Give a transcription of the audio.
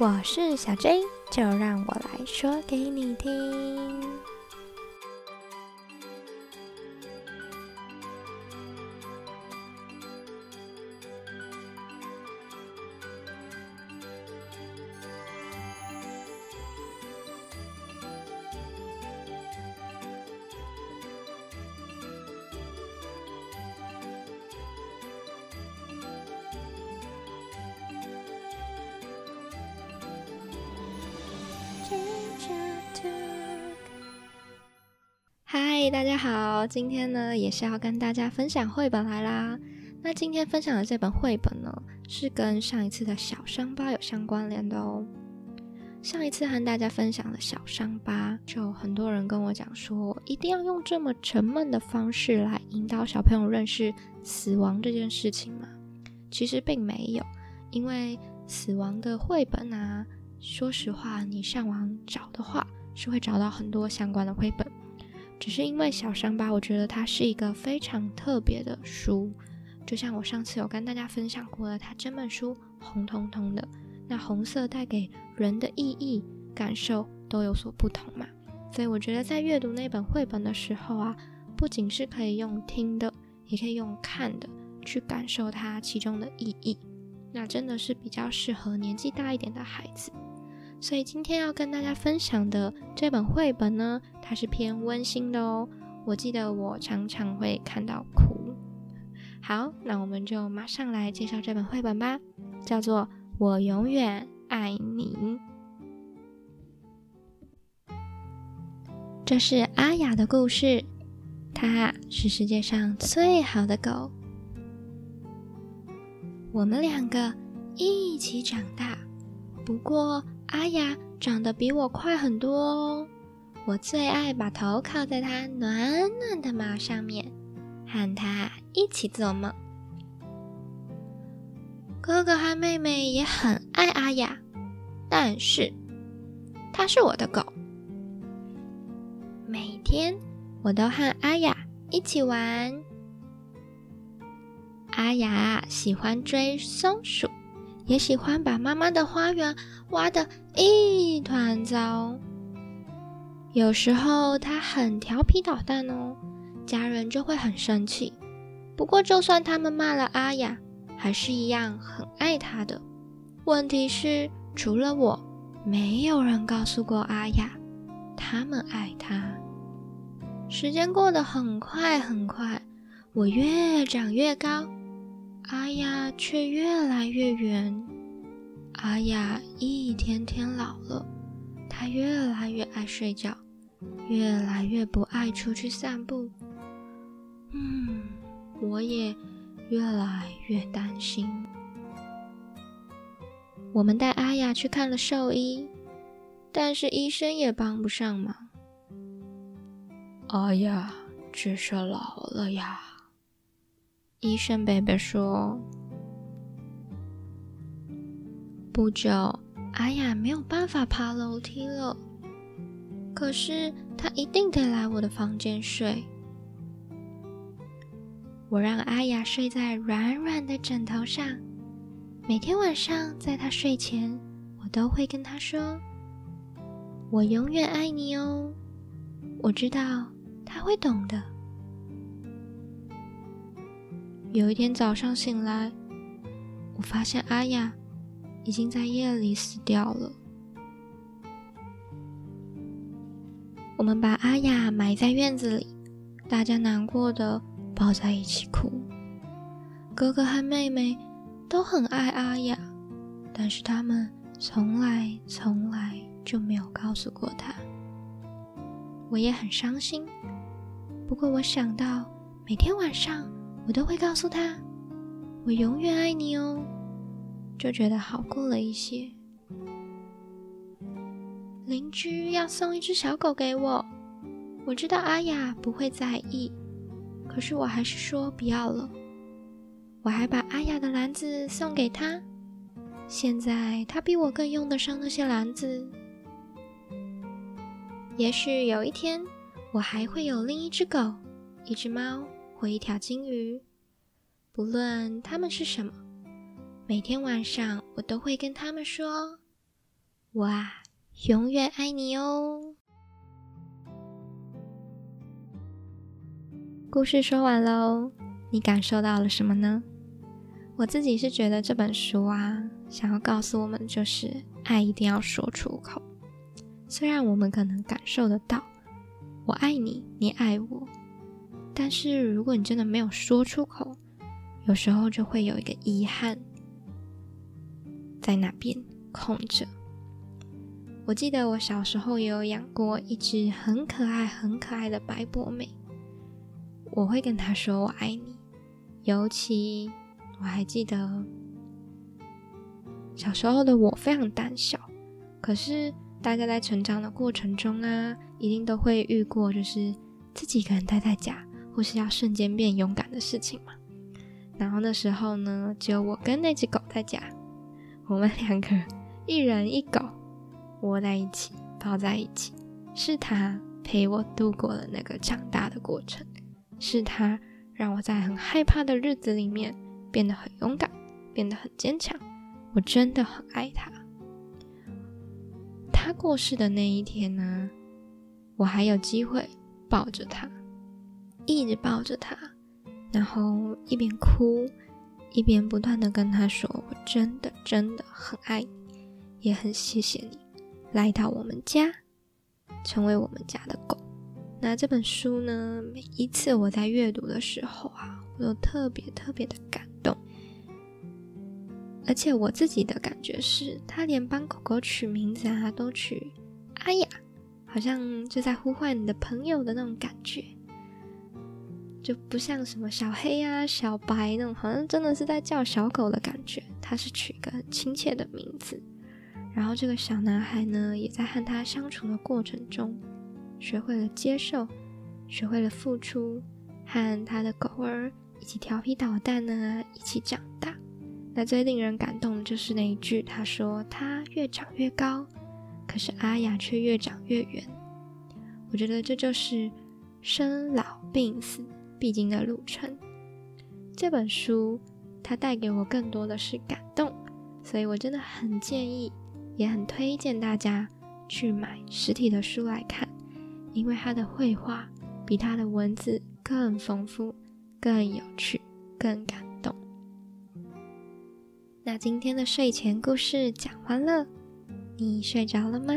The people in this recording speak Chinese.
我是小 J，就让我来说给你听。大家好，今天呢也是要跟大家分享绘本来啦。那今天分享的这本绘本呢，是跟上一次的小伤疤有相关联的哦。上一次和大家分享的小伤疤，就很多人跟我讲说，一定要用这么沉闷的方式来引导小朋友认识死亡这件事情吗？其实并没有，因为死亡的绘本啊，说实话，你上网找的话，是会找到很多相关的绘本。只是因为小伤疤，我觉得它是一个非常特别的书。就像我上次有跟大家分享过的，它整本书红彤彤的，那红色带给人的意义感受都有所不同嘛。所以我觉得在阅读那本绘本的时候啊，不仅是可以用听的，也可以用看的去感受它其中的意义。那真的是比较适合年纪大一点的孩子。所以今天要跟大家分享的这本绘本呢，它是偏温馨的哦。我记得我常常会看到哭。好，那我们就马上来介绍这本绘本吧，叫做《我永远爱你》。这是阿雅的故事，它是世界上最好的狗。我们两个一起长大，不过。阿雅长得比我快很多哦，我最爱把头靠在它暖暖的毛上面，和它一起做梦。哥哥和妹妹也很爱阿雅，但是它是我的狗，每天我都和阿雅一起玩。阿雅喜欢追松鼠。也喜欢把妈妈的花园挖得一团糟。有时候他很调皮捣蛋哦，家人就会很生气。不过就算他们骂了阿雅，还是一样很爱他的。问题是，除了我，没有人告诉过阿雅，他们爱他。时间过得很快很快，我越长越高。阿雅却越来越圆。阿雅一天天老了，她越来越爱睡觉，越来越不爱出去散步。嗯，我也越来越担心。我们带阿雅去看了兽医，但是医生也帮不上忙。阿雅只是老了呀。医生贝贝说：“不久，阿雅没有办法爬楼梯了。可是她一定得来我的房间睡。我让阿雅睡在软软的枕头上。每天晚上，在她睡前，我都会跟她说：‘我永远爱你哦。’我知道她会懂的。”有一天早上醒来，我发现阿雅已经在夜里死掉了。我们把阿雅埋在院子里，大家难过的抱在一起哭。哥哥和妹妹都很爱阿雅，但是他们从来从来就没有告诉过她。我也很伤心，不过我想到每天晚上。我都会告诉他，我永远爱你哦，就觉得好过了一些。邻居要送一只小狗给我，我知道阿雅不会在意，可是我还是说不要了。我还把阿雅的篮子送给他，现在他比我更用得上那些篮子。也许有一天，我还会有另一只狗，一只猫。或一条金鱼，不论它们是什么，每天晚上我都会跟他们说：“哇，永远爱你哦！故事说完喽，你感受到了什么呢？我自己是觉得这本书啊，想要告诉我们就是爱一定要说出口。虽然我们可能感受得到“我爱你，你爱我”，但是如果你真的没有说出口，有时候就会有一个遗憾在那边空着。我记得我小时候也有养过一只很可爱、很可爱的白博美，我会跟它说“我爱你”，尤其。我还记得小时候的我非常胆小，可是大家在成长的过程中啊，一定都会遇过，就是自己一个人待在家，或是要瞬间变勇敢的事情嘛。然后那时候呢，只有我跟那只狗在家，我们两个一人一狗窝在一起，抱在一起，是它陪我度过了那个长大的过程，是它让我在很害怕的日子里面。变得很勇敢，变得很坚强。我真的很爱他。他过世的那一天呢，我还有机会抱着他，一直抱着他，然后一边哭，一边不断的跟他说：“我真的真的很爱你，也很谢谢你来到我们家，成为我们家的狗。”那这本书呢，每一次我在阅读的时候啊，我都特别特别的感动。而且我自己的感觉是，他连帮狗狗取名字啊，都取阿雅，好像就在呼唤你的朋友的那种感觉，就不像什么小黑啊、小白那种，好像真的是在叫小狗的感觉。他是取一个很亲切的名字，然后这个小男孩呢，也在和他相处的过程中，学会了接受，学会了付出，和他的狗儿一起调皮捣蛋呢，一起长大。那最令人感动的就是那一句，他说：“他越长越高，可是阿雅却越长越远。”我觉得这就是生老病死必经的路程。这本书它带给我更多的是感动，所以我真的很建议，也很推荐大家去买实体的书来看，因为它的绘画比它的文字更丰富、更有趣、更感动。那今天的睡前故事讲完了，你睡着了吗？